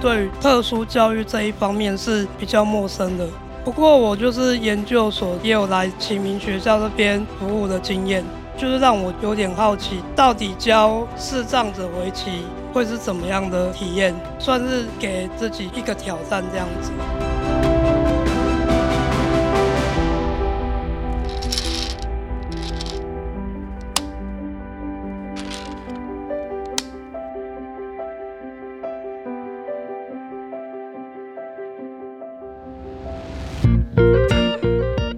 对于特殊教育这一方面是比较陌生的，不过我就是研究所也有来启明学校这边服务的经验，就是让我有点好奇，到底教视障者围棋会是怎么样的体验，算是给自己一个挑战这样子。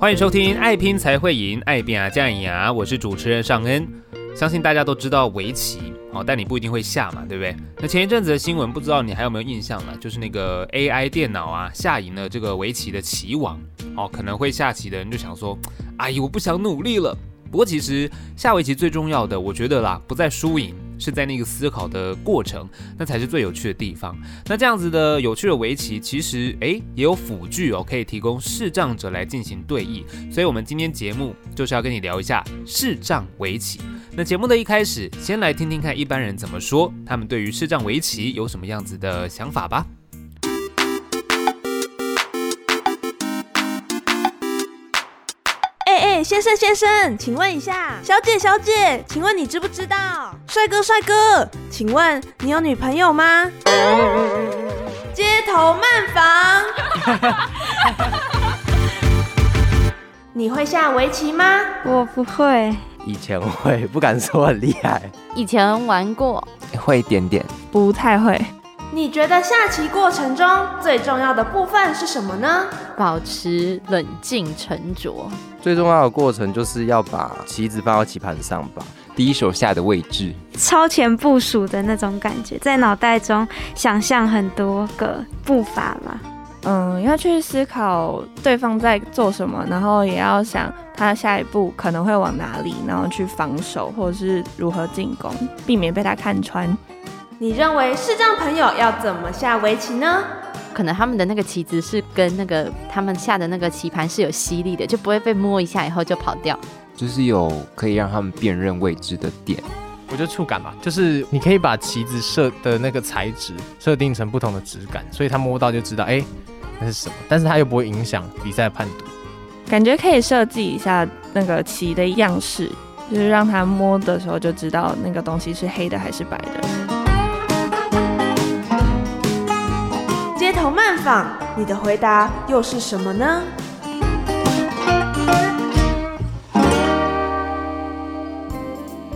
欢迎收听《爱拼才会赢》，爱拼啊，酱牙，我是主持人尚恩。相信大家都知道围棋，哦，但你不一定会下嘛，对不对？那前一阵子的新闻，不知道你还有没有印象了？就是那个 AI 电脑啊，下赢了这个围棋的棋王。哦，可能会下棋的人就想说，哎呀，我不想努力了。不过其实下围棋最重要的，我觉得啦，不在输赢。是在那个思考的过程，那才是最有趣的地方。那这样子的有趣的围棋，其实诶也有辅具哦，可以提供视障者来进行对弈。所以，我们今天节目就是要跟你聊一下视障围棋。那节目的一开始，先来听听看一般人怎么说，他们对于视障围棋有什么样子的想法吧。先生，先生，请问一下，小姐，小姐，请问你知不知道？帅哥，帅哥，请问你有女朋友吗？街头慢房，你会下围棋吗？我不会，以前会，不敢说很厉害。以前玩过，会一点点，不太会。你觉得下棋过程中最重要的部分是什么呢？保持冷静沉着。最重要的过程就是要把棋子放到棋盘上吧，第一手下的位置，超前部署的那种感觉，在脑袋中想象很多个步伐吧。嗯，要去思考对方在做什么，然后也要想他下一步可能会往哪里，然后去防守或者是如何进攻，避免被他看穿。你认为视障朋友要怎么下围棋呢？可能他们的那个棋子是跟那个他们下的那个棋盘是有吸力的，就不会被摸一下以后就跑掉。就是有可以让他们辨认位置的点。我觉得触感吧，就是你可以把棋子设的那个材质设定成不同的质感，所以他摸到就知道，哎，那是什么。但是他又不会影响比赛判读。感觉可以设计一下那个棋的样式，就是让他摸的时候就知道那个东西是黑的还是白的。头慢访，你的回答又是什么呢？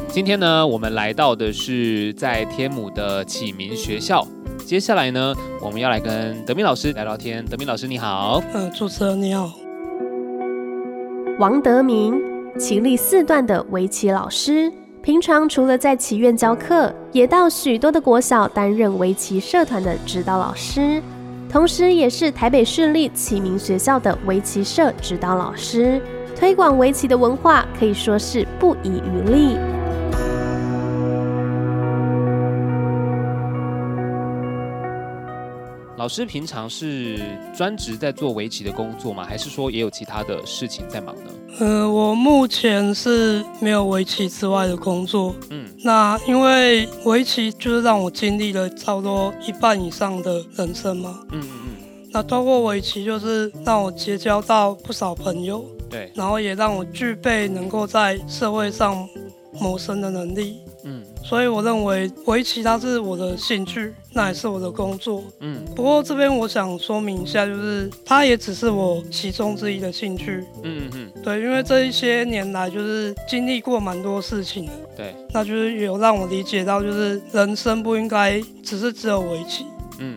今天呢，我们来到的是在天母的启明学校。接下来呢，我们要来跟德明老师聊聊天。德明老师，你好。嗯，主持人你好。王德明，棋力四段的围棋老师，平常除了在棋院教课，也到许多的国小担任围棋社团的指导老师。同时，也是台北市立启明学校的围棋社指导老师，推广围棋的文化可以说是不遗余力。老师平常是专职在做围棋的工作吗？还是说也有其他的事情在忙呢？呃，我目前是没有围棋之外的工作。嗯，那因为围棋就是让我经历了差不多一半以上的人生嘛。嗯嗯嗯。那通过围棋，就是让我结交到不少朋友。对。然后也让我具备能够在社会上谋生的能力。嗯。所以我认为围棋它是我的兴趣，那也是我的工作。嗯，不过这边我想说明一下，就是它也只是我其中之一的兴趣。嗯嗯，对，因为这一些年来就是经历过蛮多事情的。对，那就是有让我理解到，就是人生不应该只是只有围棋。嗯，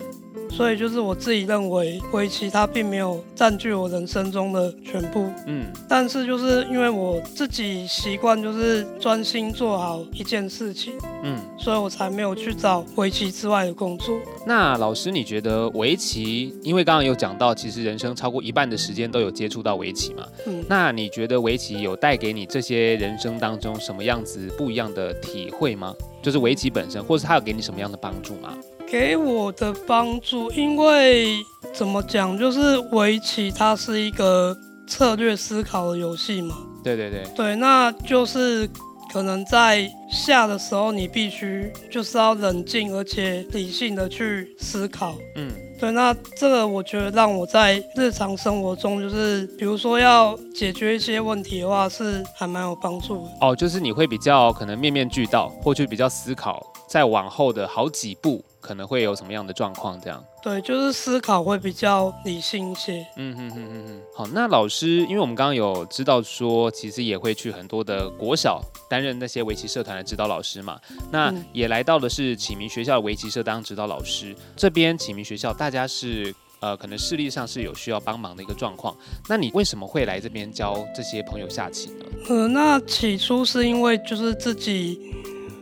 所以就是我自己认为围棋它并没有占据我人生中的全部。嗯，但是就是因为我自己习惯就是专心做好一件事情，嗯，所以我才没有去找围棋之外的工作。那老师，你觉得围棋？因为刚刚有讲到，其实人生超过一半的时间都有接触到围棋嘛。嗯，那你觉得围棋有带给你这些人生当中什么样子不一样的体会吗？就是围棋本身，或是它有给你什么样的帮助吗？给我的帮助，因为怎么讲，就是围棋它是一个策略思考的游戏嘛。对对对。对，那就是。可能在下的时候，你必须就是要冷静而且理性的去思考。嗯，对。那这个我觉得让我在日常生活中，就是比如说要解决一些问题的话，是还蛮有帮助的。哦，就是你会比较可能面面俱到，或去比较思考，再往后的好几步。可能会有什么样的状况？这样对，就是思考会比较理性一些。嗯嗯嗯嗯嗯。好，那老师，因为我们刚刚有知道说，其实也会去很多的国小担任那些围棋社团的指导老师嘛。那也来到的是启明学校的围棋社当指导老师。嗯、这边启明学校大家是呃，可能视力上是有需要帮忙的一个状况。那你为什么会来这边教这些朋友下棋呢？呃，那起初是因为就是自己。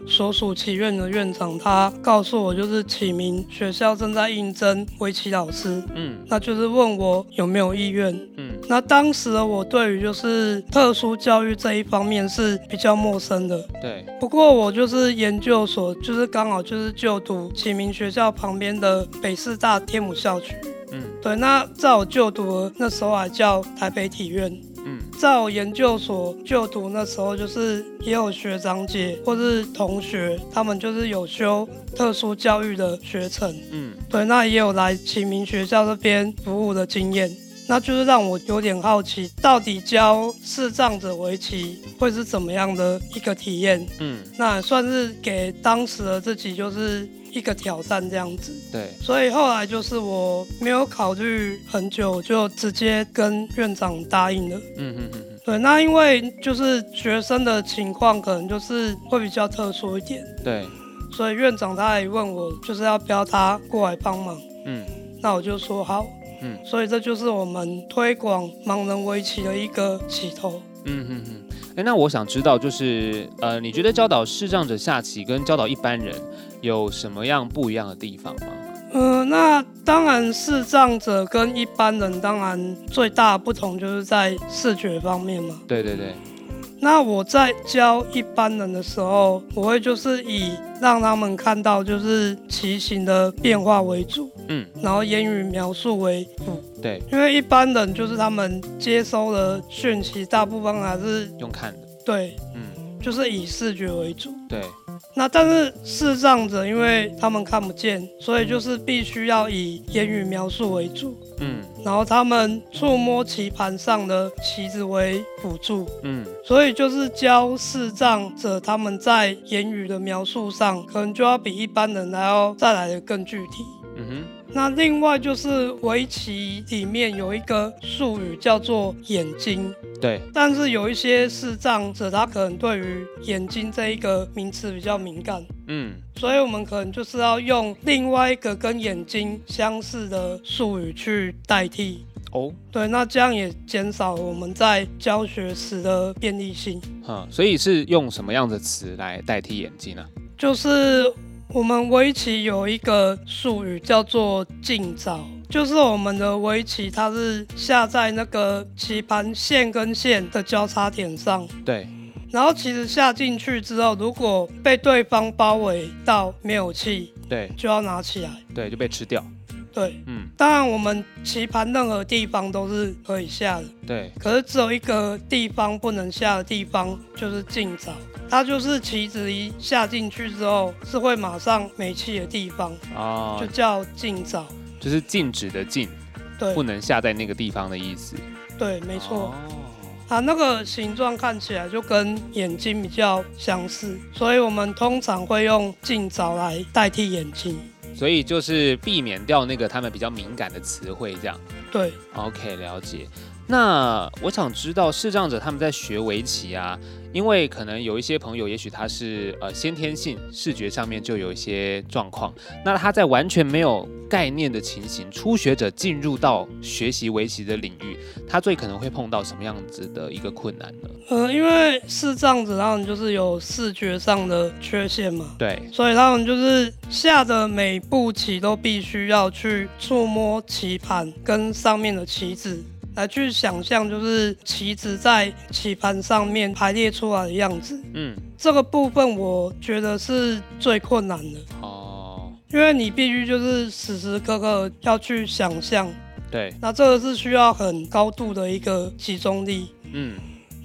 所属棋院的院长，他告诉我，就是启明学校正在应征围棋老师，嗯，那就是问我有没有意愿，嗯，那当时的我对于就是特殊教育这一方面是比较陌生的，对，不过我就是研究所，就是刚好就是就读启明学校旁边的北师大天母校区，嗯，对，那在我就读的那时候还叫台北体院。嗯，在我研究所就读那时候，就是也有学长姐或是同学，他们就是有修特殊教育的学程。嗯，对，那也有来启明学校这边服务的经验，那就是让我有点好奇，到底教视障者围棋会是怎么样的一个体验？嗯，那也算是给当时的自己就是。一个挑战这样子，对，所以后来就是我没有考虑很久，就直接跟院长答应了。嗯嗯嗯，对，那因为就是学生的情况可能就是会比较特殊一点，对，所以院长他也问我就是要不要他过来帮忙。嗯，那我就说好。嗯，所以这就是我们推广盲人围棋的一个起头。嗯嗯嗯。哎，那我想知道，就是呃，你觉得教导视障者下棋跟教导一般人有什么样不一样的地方吗？呃，那当然，视障者跟一般人当然最大的不同就是在视觉方面嘛。对对对。那我在教一般人的时候，我会就是以让他们看到就是骑行的变化为主，嗯，然后言语描述为辅，对，因为一般人就是他们接收的讯息大部分还是用看的，对，嗯，就是以视觉为主，对。那但是视障者，因为他们看不见，所以就是必须要以言语描述为主。嗯，然后他们触摸棋盘上的棋子为辅助，嗯，所以就是教视障者他们在言语的描述上，可能就要比一般人还要再来的更具体。嗯哼，那另外就是围棋里面有一个术语叫做眼睛，对，但是有一些视障者他可能对于眼睛这一个名词比较敏感，嗯，所以我们可能就是要用另外一个跟眼睛相似的术语去代替。哦，对，那这样也减少我们在教学时的便利性。哈，所以是用什么样的词来代替眼睛呢？就是。我们围棋有一个术语叫做竞找，就是我们的围棋它是下在那个棋盘线跟线的交叉点上。对。然后其实下进去之后，如果被对方包围到没有气，对，就要拿起来。对，就被吃掉。对，嗯。当然，我们棋盘任何地方都是可以下的。对。可是只有一个地方不能下的地方，就是竞找。它就是棋子一下进去之后，是会马上没气的地方哦，就叫竞找，就是禁止的禁，对，不能下在那个地方的意思。对，没错。哦，它那个形状看起来就跟眼睛比较相似，所以我们通常会用镜藻来代替眼睛。所以就是避免掉那个他们比较敏感的词汇，这样。对。OK，了解。那我想知道视障者他们在学围棋啊，因为可能有一些朋友，也许他是呃先天性视觉上面就有一些状况，那他在完全没有概念的情形，初学者进入到学习围棋的领域，他最可能会碰到什么样子的一个困难呢？呃，因为视障者他们就是有视觉上的缺陷嘛，对，所以他们就是下的每步棋都必须要去触摸棋盘跟上面的棋子。来去想象，就是棋子在棋盘上面排列出来的样子。嗯，这个部分我觉得是最困难的。哦，因为你必须就是时时刻刻要去想象。对，那这个是需要很高度的一个集中力。嗯，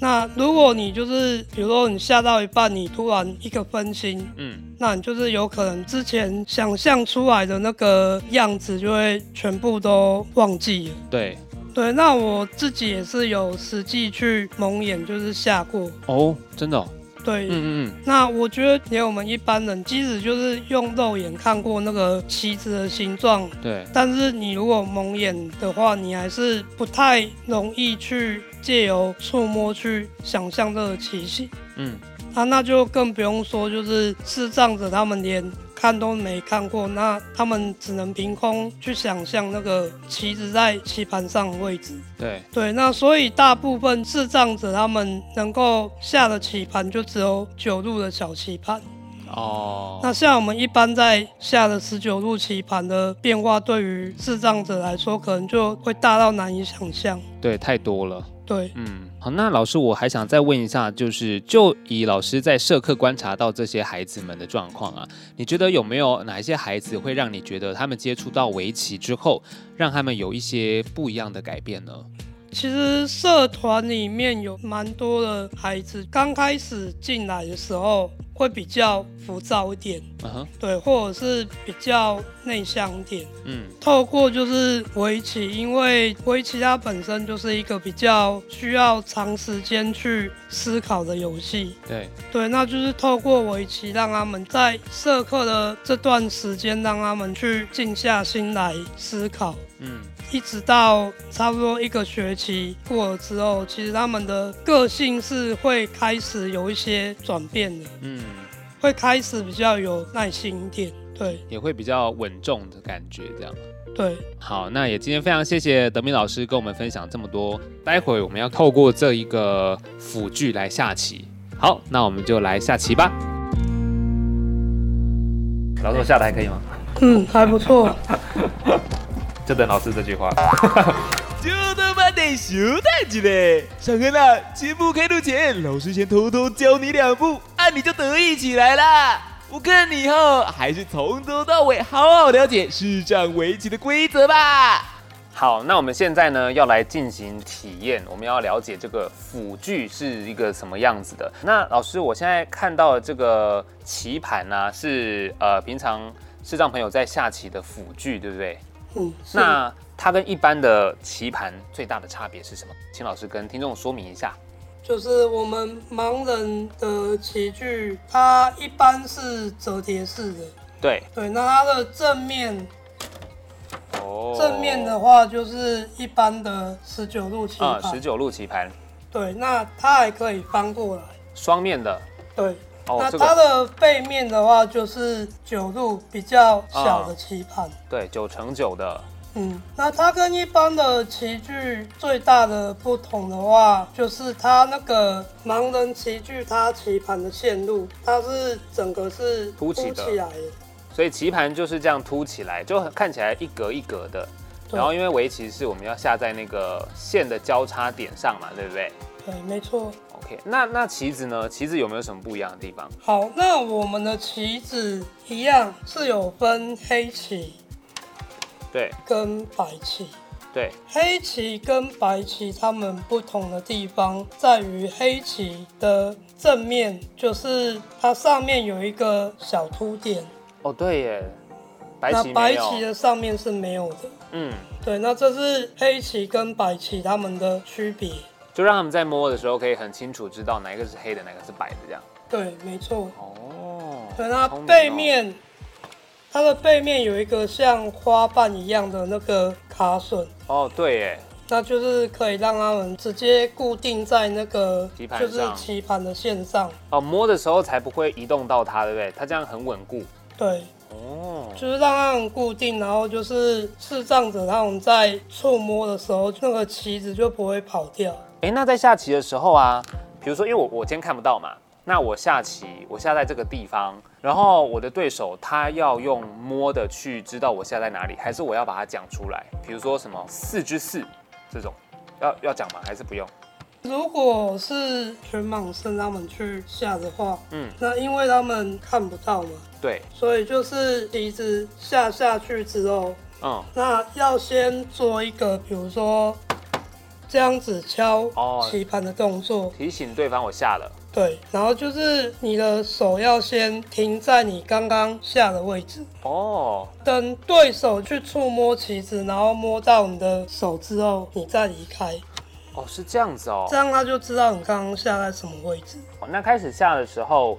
那如果你就是比如说你下到一半，你突然一个分心，嗯，那你就是有可能之前想象出来的那个样子就会全部都忘记了。对。对，那我自己也是有实际去蒙眼，就是下过哦，真的哦。对，嗯嗯嗯。那我觉得连我们一般人，即使就是用肉眼看过那个棋子的形状，对，但是你如果蒙眼的话，你还是不太容易去借由触摸去想象这个棋形。嗯，啊，那就更不用说就是视障者他们连。看都没看过，那他们只能凭空去想象那个棋子在棋盘上的位置。对对，那所以大部分智障者他们能够下的棋盘就只有九路的小棋盘。哦。那像我们一般在下的十九路棋盘的变化，对于智障者来说，可能就会大到难以想象。对，太多了。对，嗯，好，那老师，我还想再问一下，就是就以老师在社课观察到这些孩子们的状况啊，你觉得有没有哪一些孩子会让你觉得他们接触到围棋之后，让他们有一些不一样的改变呢？其实社团里面有蛮多的孩子，刚开始进来的时候会比较浮躁一点，uh huh. 对，或者是比较内向一点。嗯，透过就是围棋，因为围棋它本身就是一个比较需要长时间去思考的游戏。对，对，那就是透过围棋，让他们在社课的这段时间，让他们去静下心来思考。嗯。一直到差不多一个学期过了之后，其实他们的个性是会开始有一些转变的，嗯，会开始比较有耐心一点，对，也会比较稳重的感觉，这样，对。好，那也今天非常谢谢德明老师跟我们分享这么多，待会我们要透过这一个辅具来下棋，好，那我们就来下棋吧。老师，我下的还可以吗？嗯，还不错。就等老师这句话。就他妈得修太极嘞！尚恩啊，节目开录前，老师先偷偷教你两步，啊，你就得意起来啦！我看你以后还是从头到尾好好了解视障围棋的规则吧。好，那我们现在呢要来进行体验，我们要了解这个辅具是一个什么样子的。那老师，我现在看到的这个棋盘呢，是呃平常视障朋友在下棋的辅具，对不对？嗯，那它跟一般的棋盘最大的差别是什么？请老师跟听众说明一下。就是我们盲人的棋具，它一般是折叠式的。对对，那它的正面，哦，正面的话就是一般的十九路棋盘。啊，十九路棋盘。对，那它还可以翻过来。双面的。对。哦，那它的背面的话，就是九路比较小的棋盘，嗯。对，九乘九的。嗯，那它跟一般的棋具最大的不同的话，就是它那个盲人棋具，它棋盘的线路，它是整个是凸起来的。所以棋盘就是这样凸起来，就看起来一格一格的。然后因为围棋是我们要下在那个线的交叉点上嘛，对不对？对，没错。OK，那那棋子呢？棋子有没有什么不一样的地方？好，那我们的棋子一样是有分黑棋，对，跟白棋，对。黑棋跟白棋它们不同的地方在于黑棋的正面，就是它上面有一个小凸点。哦，对耶，白。那白棋的上面是没有的。嗯，对，那这是黑棋跟白棋它们的区别。就让他们在摸的时候可以很清楚知道哪一个是黑的，哪个是白的，这样。对，没错。哦。对，它背面，它的背面有一个像花瓣一样的那个卡榫。哦，对耶。那就是可以让他们直接固定在那个就是棋盘的线上。哦，摸的时候才不会移动到它，对不对？它这样很稳固。对。哦。就是让它们固定，然后就是视障者他们在触摸的时候，那个棋子就不会跑掉。哎，那在下棋的时候啊，比如说，因为我我今天看不到嘛。那我下棋，我下在这个地方，然后我的对手他要用摸的去知道我下在哪里，还是我要把它讲出来？比如说什么四之四这种，要要讲吗？还是不用？如果是全盲生他们去下的话，嗯，那因为他们看不到嘛，对，所以就是一直下下去之后，嗯，那要先做一个，比如说这样子敲棋盘的动作，哦，提醒对方我下了。对，然后就是你的手要先停在你刚刚下的位置哦，等对手去触摸棋子，然后摸到你的手之后，你再离开。哦，是这样子哦，这样他就知道你刚刚下在什么位置。哦，那开始下的时候，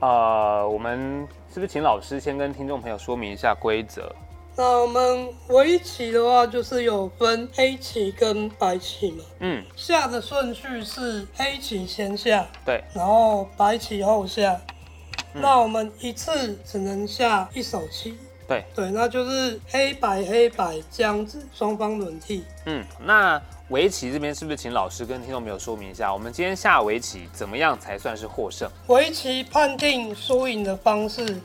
呃，我们是不是请老师先跟听众朋友说明一下规则？那我们围棋的话，就是有分黑棋跟白棋嘛。嗯，下的顺序是黑棋先下，对，然后白棋后下。嗯、那我们一次只能下一手棋。对对，那就是黑白黑白这样子，双方轮替。嗯，那围棋这边是不是请老师跟听众朋友说明一下，我们今天下围棋怎么样才算是获胜？围棋判定输赢的方式。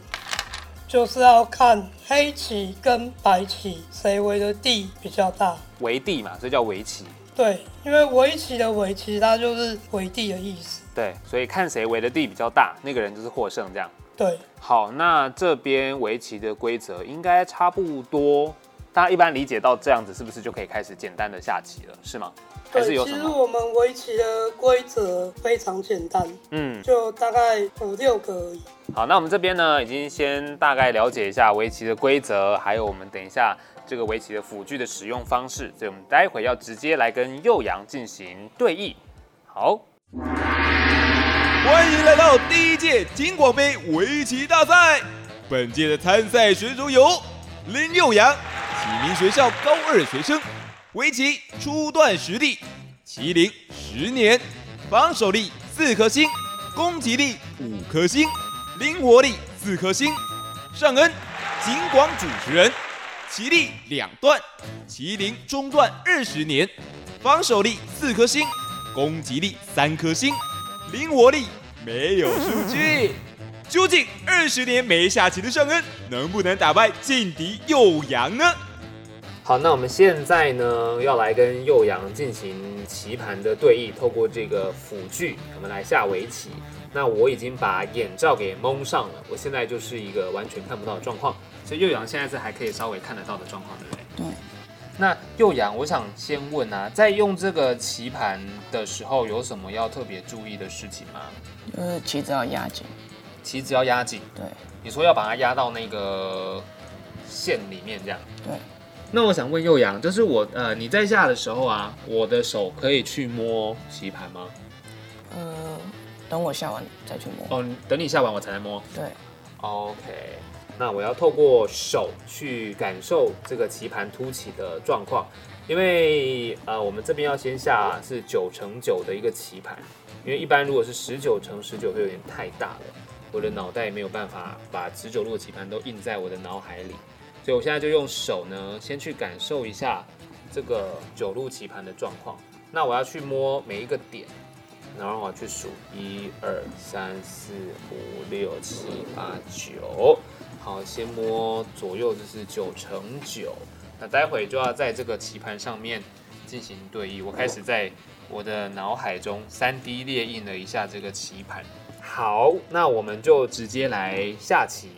就是要看黑棋跟白棋谁围的地比较大，围地嘛，所以叫围棋。对，因为围棋的围棋它就是围地的意思。对，所以看谁围的地比较大，那个人就是获胜这样。对，好，那这边围棋的规则应该差不多，大家一般理解到这样子，是不是就可以开始简单的下棋了？是吗？对，其实我们围棋的规则非常简单，嗯，就大概五六个而已。好，那我们这边呢，已经先大概了解一下围棋的规则，还有我们等一下这个围棋的辅具的使用方式，所以我们待会要直接来跟幼阳进行对弈。好，欢迎来到第一届金广杯围棋大赛。本届的参赛选手有林幼阳，启明学校高二学生。围棋初段实力，麒麟十年，防守力四颗星，攻击力五颗星，灵活力四颗星。尚恩，警广主持人，棋力两段，麒麟中段二十年，防守力四颗星，攻击力三颗星，灵活力没有数据。究竟二十年没下棋的尚恩，能不能打败劲敌幼阳呢？好，那我们现在呢，要来跟幼阳进行棋盘的对弈，透过这个辅具，我们来下围棋。那我已经把眼罩给蒙上了，我现在就是一个完全看不到的状况，所以幼阳现在是还可以稍微看得到的状况，对不对？对。那幼阳，我想先问啊，在用这个棋盘的时候，有什么要特别注意的事情吗？就是棋子要压紧，棋子要压紧。对。你说要把它压到那个线里面，这样。对。那我想问幼阳，就是我呃，你在下的时候啊，我的手可以去摸棋盘吗？呃，等我下完再去摸。哦，等你下完我才能摸。对。OK，那我要透过手去感受这个棋盘凸起的状况，因为呃，我们这边要先下是九乘九的一个棋盘，因为一般如果是十九乘十九会有点太大了，我的脑袋没有办法把十九路的棋盘都印在我的脑海里。所以我现在就用手呢，先去感受一下这个九路棋盘的状况。那我要去摸每一个点，然后我要去数一二三四五六七八九。好，先摸左右就是九乘九。那待会就要在这个棋盘上面进行对弈。我开始在我的脑海中 3D 列印了一下这个棋盘。好，那我们就直接来下棋。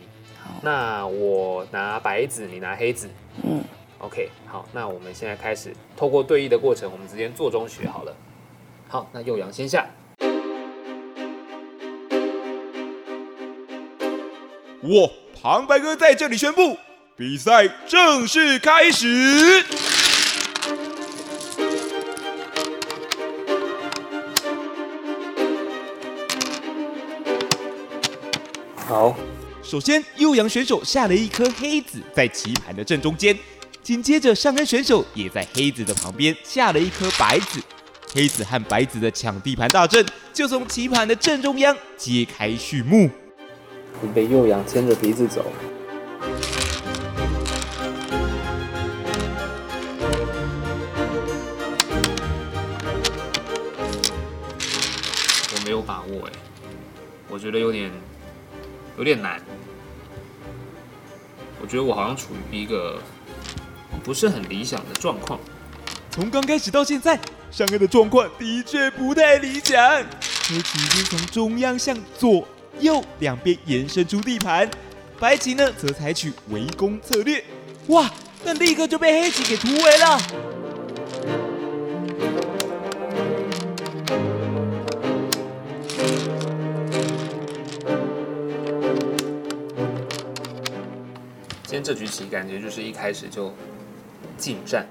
那我拿白子，你拿黑子。嗯，OK，好，那我们现在开始透过对弈的过程，我们直接做中学好了。好，那幼阳先下。我旁白哥在这里宣布，比赛正式开始。好。首先，幼阳选手下了一颗黑子在棋盘的正中间，紧接着上恩选手也在黑子的旁边下了一颗白子，黑子和白子的抢地盘大阵就从棋盘的正中央揭开序幕。你被右阳牵着鼻子走。我没有把握哎，我觉得有点有点难。我觉得我好像处于一个不是很理想的状况。从刚开始到现在，尚恩的状况的确不太理想。黑棋已经从中央向左右两边延伸出地盘，白棋呢则采取围攻策略。哇！但立刻就被黑棋给突围了。今天这局棋感觉就是一开始就近战。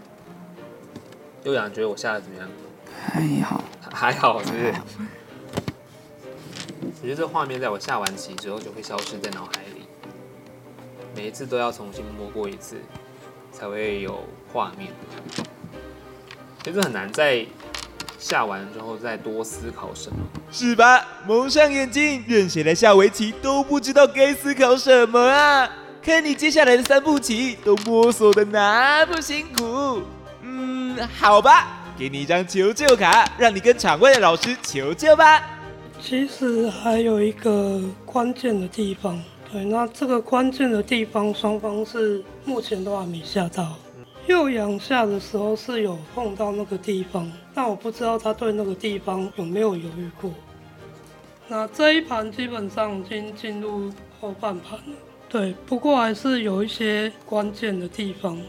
悠扬觉得我下的怎么样？还好，还好，是不是？我觉得这画面在我下完棋之后就会消失在脑海里，每一次都要重新摸过一次，才会有画面。其实很难在下完之后再多思考什么，是吧？蒙上眼睛，任谁来下围棋都不知道该思考什么啊！看你接下来的三步棋都摸索的那么辛苦，嗯，好吧，给你一张求救卡，让你跟场外的老师求救吧。其实还有一个关键的地方，对，那这个关键的地方双方是目前都还没下到。右阳下的时候是有碰到那个地方，但我不知道他对那个地方有没有犹豫过。那这一盘基本上已经进入后半盘了。对，不过还是有一些关键的地方，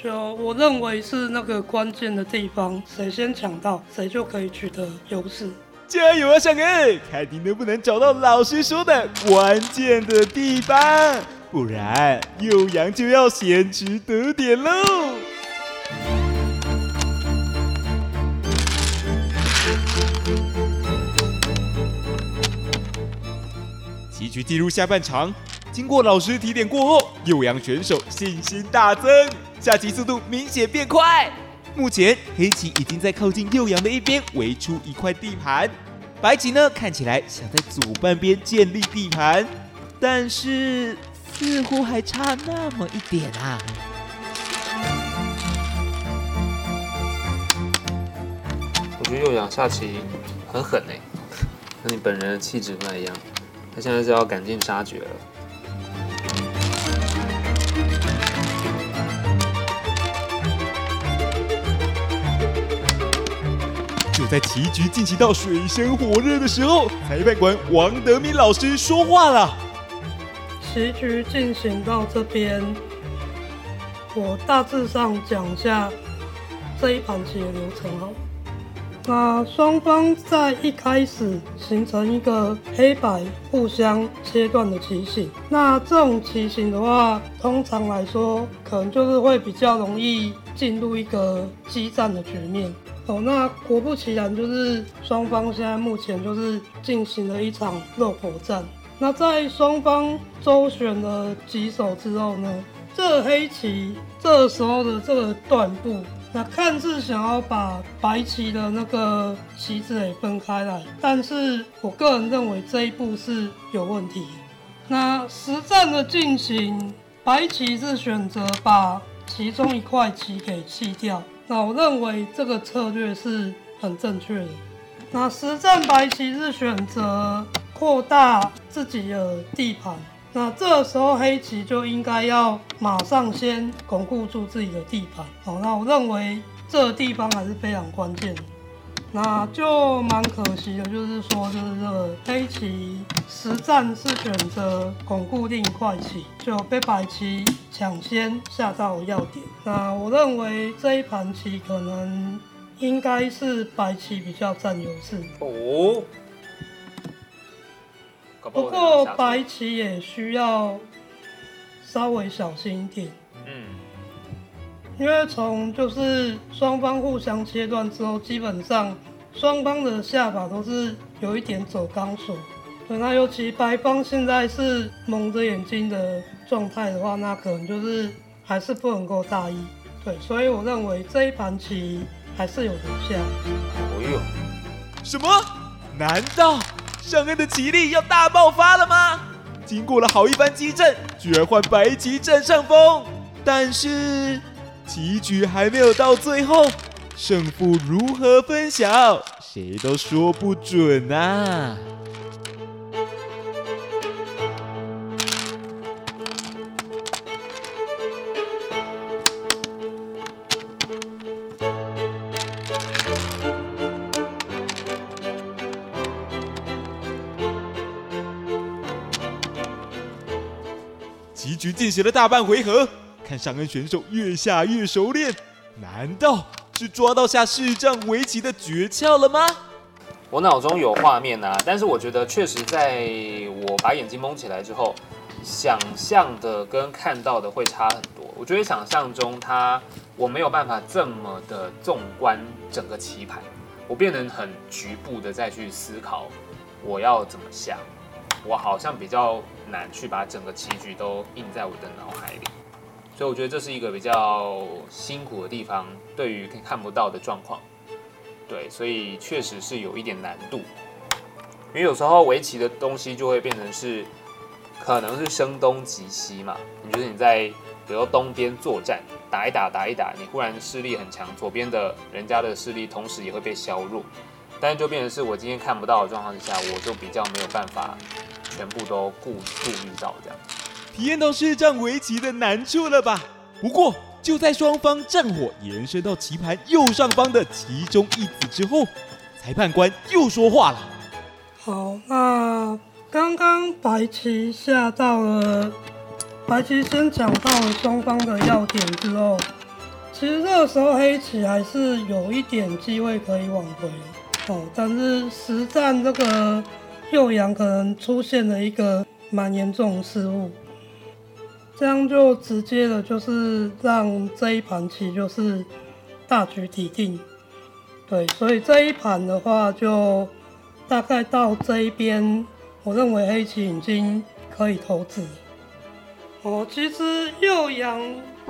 就我认为是那个关键的地方，谁先抢到，谁就可以取得优势。加油啊，小恩！看你能不能找到老师说的关键的地方，不然幼羊就要先取得点喽。棋局进入下半场。经过老师提点过后，右阳选手信心大增，下棋速度明显变快。目前黑棋已经在靠近右阳的一边围出一块地盘，白棋呢看起来想在左半边建立地盘，但是似乎还差那么一点啊。我觉得右阳下棋很狠哎，跟你本人的气质不太一样，他现在是要赶尽杀绝了。就在棋局进行到水深火热的时候，裁判官王德明老师说话了。棋局进行到这边，我大致上讲一下这一盘棋的流程好。那双方在一开始形成一个黑白互相切断的棋形。那这种棋形的话，通常来说，可能就是会比较容易进入一个激战的局面。哦，那果不其然，就是双方现在目前就是进行了一场热火战。那在双方周旋了几手之后呢，这黑棋这时候的这个断步，那看似想要把白棋的那个棋子给分开来，但是我个人认为这一步是有问题。那实战的进行，白棋是选择把其中一块棋给弃掉。那我认为这个策略是很正确的。那实战白棋是选择扩大自己的地盘，那这时候黑棋就应该要马上先巩固住自己的地盘。好，那我认为这地方还是非常关键。那就蛮可惜的，就是说，就是这个黑棋实战是选择巩固另一块棋，就被白棋抢先下到要点。那我认为这一盘棋可能应该是白棋比较占优势。哦。不过白棋也需要稍微小心一点。嗯。因为从就是双方互相切断之后，基本上双方的下法都是有一点走钢索。对，那尤其白方现在是蒙着眼睛的状态的话，那可能就是还是不能够大意。对，所以我认为这一盘棋还是有留下。哦呦，什么？难道尚恩的奇力要大爆发了吗？经过了好一番激战，居然换白棋占上风。但是棋局还没有到最后，胜负如何分晓，谁都说不准啊。进行了大半回合，看上恩选手越下越熟练，难道是抓到下视障围棋的诀窍了吗？我脑中有画面啊，但是我觉得确实在我把眼睛蒙起来之后，想象的跟看到的会差很多。我觉得想象中他我没有办法这么的纵观整个棋盘，我变得很局部的再去思考我要怎么下。我好像比较难去把整个棋局都印在我的脑海里，所以我觉得这是一个比较辛苦的地方，对于看不到的状况，对，所以确实是有一点难度。因为有时候围棋的东西就会变成是，可能是声东击西嘛，你觉得你在比如说东边作战，打一打打一打，你忽然势力很强，左边的人家的势力同时也会被削弱，但是就变成是我今天看不到的状况之下，我就比较没有办法。全部都顾顾虑到这样，体验到视障围棋的难处了吧？不过就在双方战火延伸到棋盘右上方的其中一子之后，裁判官又说话了。好，那刚刚白棋下到了，白棋先讲到了双方的要点之后，其实这个时候黑棋还是有一点机会可以挽回哦，但是实战这个。右阳可能出现了一个蛮严重失误，这样就直接的，就是让这一盘棋就是大局已定。对，所以这一盘的话，就大概到这一边，我认为黑棋已经可以投子。哦，其实右阳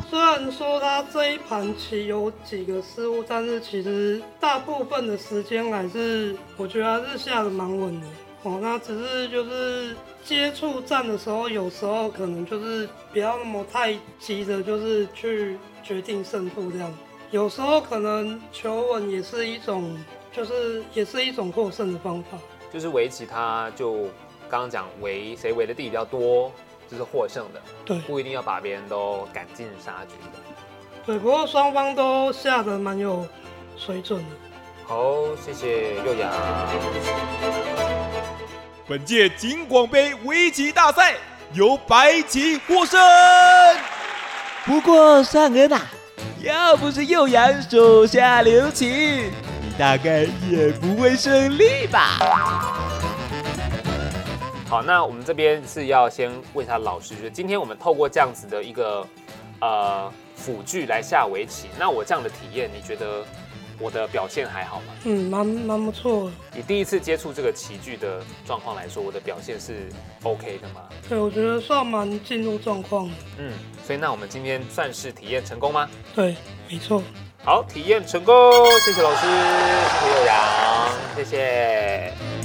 虽然说他这一盘棋有几个失误，但是其实大部分的时间还是，我觉得还是下得蛮稳的。哦，那只是就是接触战的时候，有时候可能就是不要那么太急着，就是去决定胜负这样。有时候可能求稳也是一种，就是也是一种获胜的方法。就是围棋，它就刚刚讲围谁围的地比较多，就是获胜的。对，不一定要把别人都赶尽杀绝的。对，不过双方都下的蛮有水准的。好，谢谢幼阳。本届金广杯围棋大赛由白棋获胜。不过尚恩啊，要不是幼阳手下留情，你大概也不会胜利吧？好，那我们这边是要先问一下老师，就是今天我们透过这样子的一个呃辅具来下围棋，那我这样的体验，你觉得？我的表现还好吗？嗯，蛮蛮不错。以第一次接触这个棋具的状况来说，我的表现是 OK 的吗？对，我觉得算蛮进入状况的。嗯，所以那我们今天算是体验成功吗？对，没错。好，体验成功，谢谢老师，谢谢幼阳，谢谢。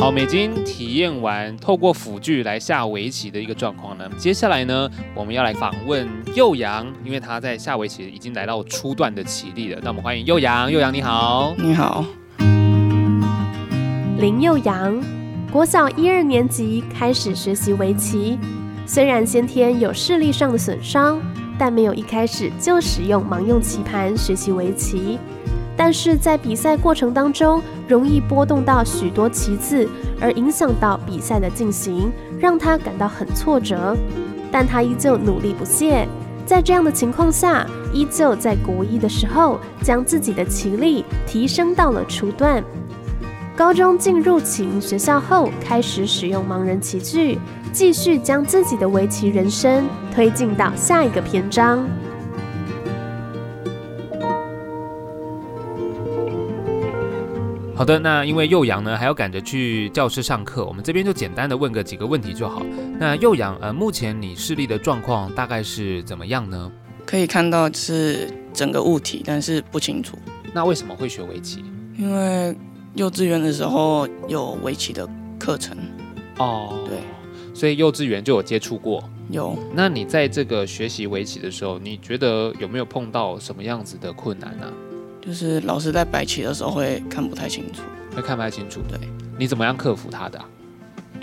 好，我们已经体验完透过辅具来下围棋的一个状况呢。接下来呢，我们要来访问右阳，因为他在下围棋已经来到初段的棋力了。那我们欢迎右阳，右阳你好，你好。林右阳，国小一二年级开始学习围棋，虽然先天有视力上的损伤，但没有一开始就使用盲用棋盘学习围棋。但是在比赛过程当中，容易波动到许多棋子，而影响到比赛的进行，让他感到很挫折。但他依旧努力不懈，在这样的情况下，依旧在国一的时候，将自己的棋力提升到了初段。高中进入启明学校后，开始使用盲人棋具，继续将自己的围棋人生推进到下一个篇章。好的，那因为幼阳呢还要赶着去教室上课，我们这边就简单的问个几个问题就好。那幼阳，呃，目前你视力的状况大概是怎么样呢？可以看到是整个物体，但是不清楚。那为什么会学围棋？因为幼稚园的时候有围棋的课程。哦，对，所以幼稚园就有接触过。有。那你在这个学习围棋的时候，你觉得有没有碰到什么样子的困难呢？就是老师在摆棋的时候会看不太清楚，会看不太清楚。对，你怎么样克服他的啊？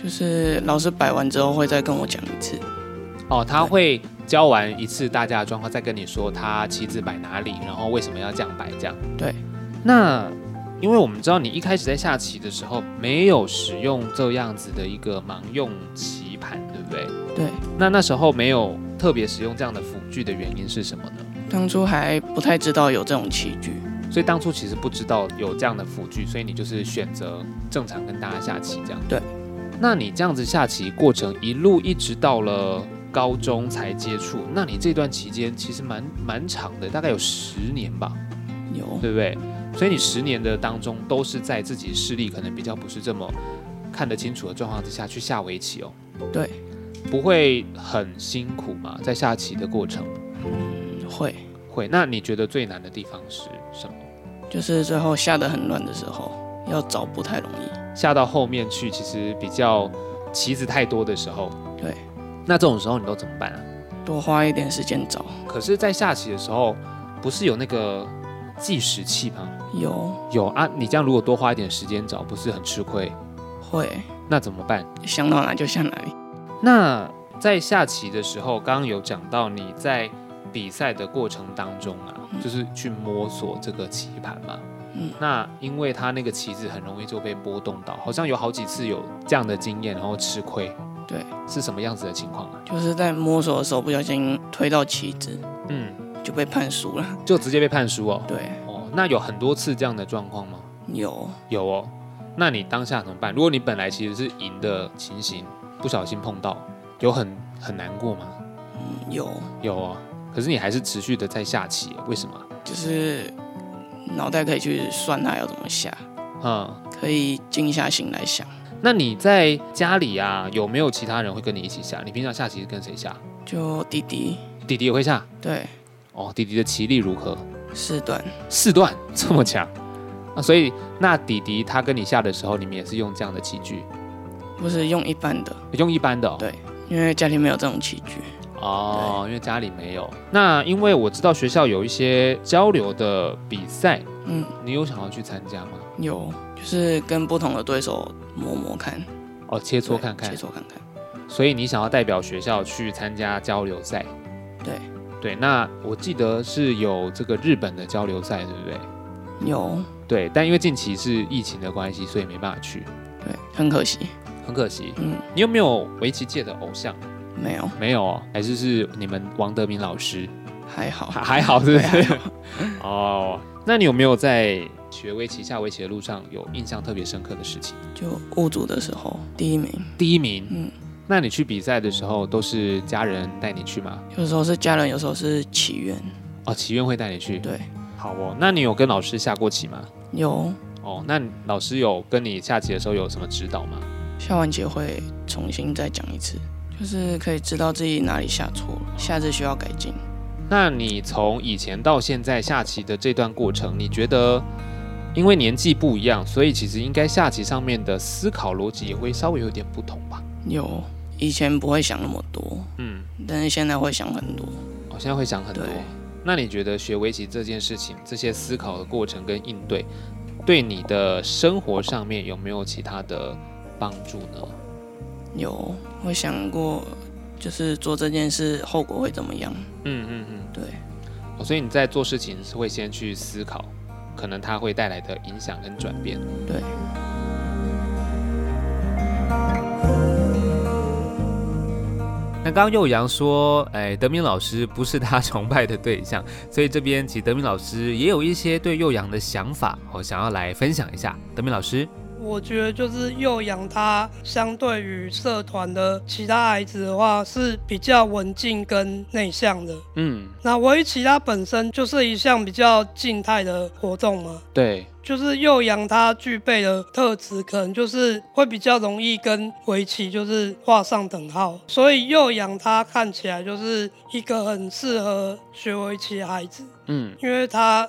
就是老师摆完之后会再跟我讲一次。哦，他会教完一次大家的状况，再跟你说他棋子摆哪里，然后为什么要这样摆，这样。对。那因为我们知道你一开始在下棋的时候没有使用这样子的一个盲用棋盘，对不对？对。那那时候没有特别使用这样的辅具的原因是什么呢？当初还不太知道有这种器具。所以当初其实不知道有这样的辅具，所以你就是选择正常跟大家下棋这样。对，那你这样子下棋过程一路一直到了高中才接触，那你这段期间其实蛮蛮长的，大概有十年吧？有，对不对？所以你十年的当中都是在自己视力可能比较不是这么看得清楚的状况之下去下围棋哦。对，不会很辛苦吗？在下棋的过程？嗯，会。会，那你觉得最难的地方是什么？就是最后下得很乱的时候，要找不太容易。下到后面去，其实比较棋子太多的时候。对。那这种时候你都怎么办啊？多花一点时间找。可是，在下棋的时候，不是有那个计时器吗？有。有啊，你这样如果多花一点时间找，不是很吃亏？会。那怎么办？想到哪就下哪里。那在下棋的时候，刚刚有讲到你在。比赛的过程当中啊，就是去摸索这个棋盘嘛。嗯，那因为他那个棋子很容易就被波动到，好像有好几次有这样的经验，然后吃亏。对，是什么样子的情况啊？就是在摸索的时候不小心推到棋子，嗯，就被判输了，就直接被判输哦。对，哦，那有很多次这样的状况吗？有，有哦。那你当下怎么办？如果你本来其实是赢的情形，不小心碰到，有很很难过吗？嗯，有，有哦。可是你还是持续的在下棋，为什么？就是脑袋可以去算它要怎么下，嗯，可以静下心来想。那你在家里啊，有没有其他人会跟你一起下？你平常下棋是跟谁下？就弟弟，弟弟也会下。对，哦，弟弟的棋力如何？四段，四段 这么强啊！所以那弟弟他跟你下的时候，你们也是用这样的棋具？不是用一般的，用一般的哦。对，因为家里没有这种棋具。哦，因为家里没有。那因为我知道学校有一些交流的比赛，嗯，你有想要去参加吗？有，就是跟不同的对手摸摸看，哦，切磋看看，切磋看看。所以你想要代表学校去参加交流赛？对，对。那我记得是有这个日本的交流赛，对不对？有。对，但因为近期是疫情的关系，所以没办法去。对，很可惜，很可惜。嗯，你有没有围棋界的偶像？没有，没有哦，还是是你们王德明老师，还好，还还好，是不是？哦，那你有没有在学围棋、下围棋的路上有印象特别深刻的事情？就五组的时候，第一名，第一名，嗯，那你去比赛的时候都是家人带你去吗？有时候是家人，有时候是祈愿，哦，祈愿会带你去，对，好哦。那你有跟老师下过棋吗？有，哦，那老师有跟你下棋的时候有什么指导吗？下完棋会重新再讲一次。就是可以知道自己哪里下错了，下次需要改进。那你从以前到现在下棋的这段过程，你觉得因为年纪不一样，所以其实应该下棋上面的思考逻辑也会稍微有点不同吧？有，以前不会想那么多，嗯，但是现在会想很多。哦，现在会想很多。那你觉得学围棋这件事情，这些思考的过程跟应对，对你的生活上面有没有其他的帮助呢？有，会想过，就是做这件事后果会怎么样？嗯嗯嗯，对。哦，所以你在做事情是会先去思考，可能它会带来的影响跟转变。对。那刚刚幼阳说，哎，德明老师不是他崇拜的对象，所以这边其实德明老师也有一些对幼阳的想法，我想要来分享一下。德明老师。我觉得就是幼阳他相对于社团的其他孩子的话是比较文静跟内向的。嗯，那围棋它本身就是一项比较静态的活动嘛。对，就是幼阳它具备的特质，可能就是会比较容易跟围棋就是画上等号，所以幼阳它看起来就是一个很适合学围棋的孩子，嗯，因为他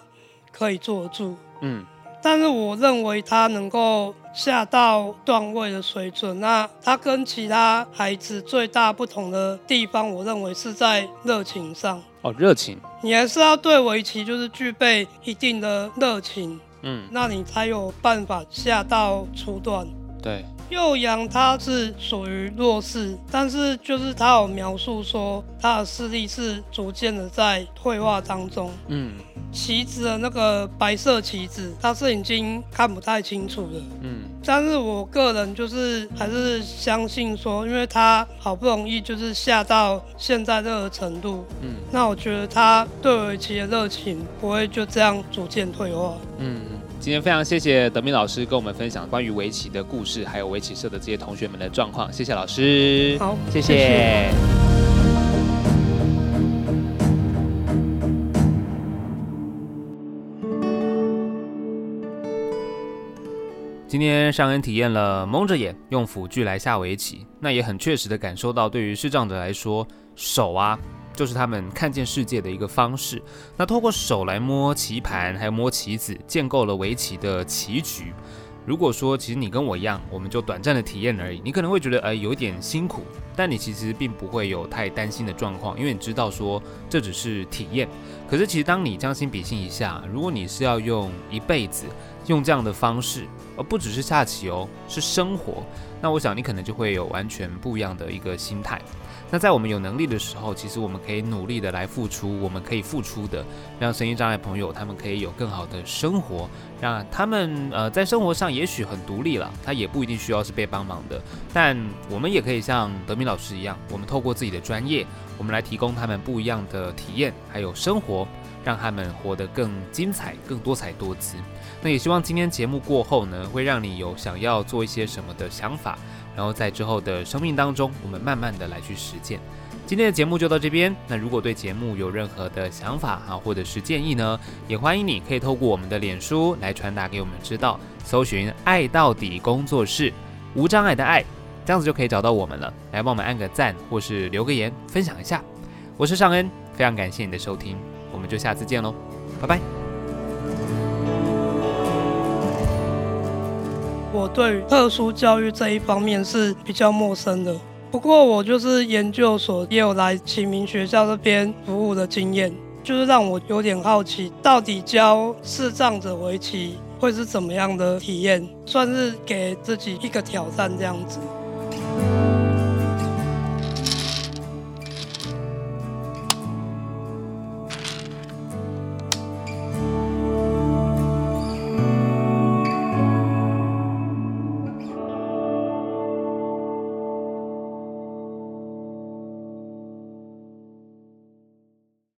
可以坐得住，嗯。但是我认为他能够下到段位的水准，那他跟其他孩子最大不同的地方，我认为是在热情上。哦，热情，你还是要对围棋就是具备一定的热情，嗯，那你才有办法下到初段。对。幼阳他是属于弱势，但是就是他有描述说他的视力是逐渐的在退化当中。嗯，棋子的那个白色棋子，他是已经看不太清楚了。嗯，但是我个人就是还是相信说，因为他好不容易就是下到现在这个程度，嗯，那我觉得他对围棋的热情不会就这样逐渐退化。嗯。今天非常谢谢德明老师跟我们分享关于围棋的故事，还有围棋社的这些同学们的状况。谢谢老师，好，谢谢。谢谢。今天尚恩体验了蒙着眼用辅具来下围棋，那也很确实的感受到，对于视障者来说，手啊。就是他们看见世界的一个方式。那透过手来摸棋盘，还有摸棋子，建构了围棋的棋局。如果说其实你跟我一样，我们就短暂的体验而已，你可能会觉得哎有点辛苦，但你其实并不会有太担心的状况，因为你知道说这只是体验。可是其实当你将心比心一下，如果你是要用一辈子用这样的方式，而不只是下棋哦，是生活，那我想你可能就会有完全不一样的一个心态。那在我们有能力的时候，其实我们可以努力的来付出，我们可以付出的，让身心障碍朋友他们可以有更好的生活，让他们呃在生活上也许很独立了，他也不一定需要是被帮忙的，但我们也可以像德明老师一样，我们透过自己的专业，我们来提供他们不一样的体验，还有生活，让他们活得更精彩、更多彩多姿。那也希望今天节目过后呢，会让你有想要做一些什么的想法。然后在之后的生命当中，我们慢慢的来去实践。今天的节目就到这边。那如果对节目有任何的想法啊，或者是建议呢，也欢迎你可以透过我们的脸书来传达给我们知道，搜寻“爱到底工作室”，无障碍的爱，这样子就可以找到我们了。来帮我们按个赞，或是留个言，分享一下。我是尚恩，非常感谢你的收听，我们就下次见喽，拜拜。我对特殊教育这一方面是比较陌生的，不过我就是研究所也有来启明学校这边服务的经验，就是让我有点好奇，到底教视障者围棋会是怎么样的体验，算是给自己一个挑战这样子。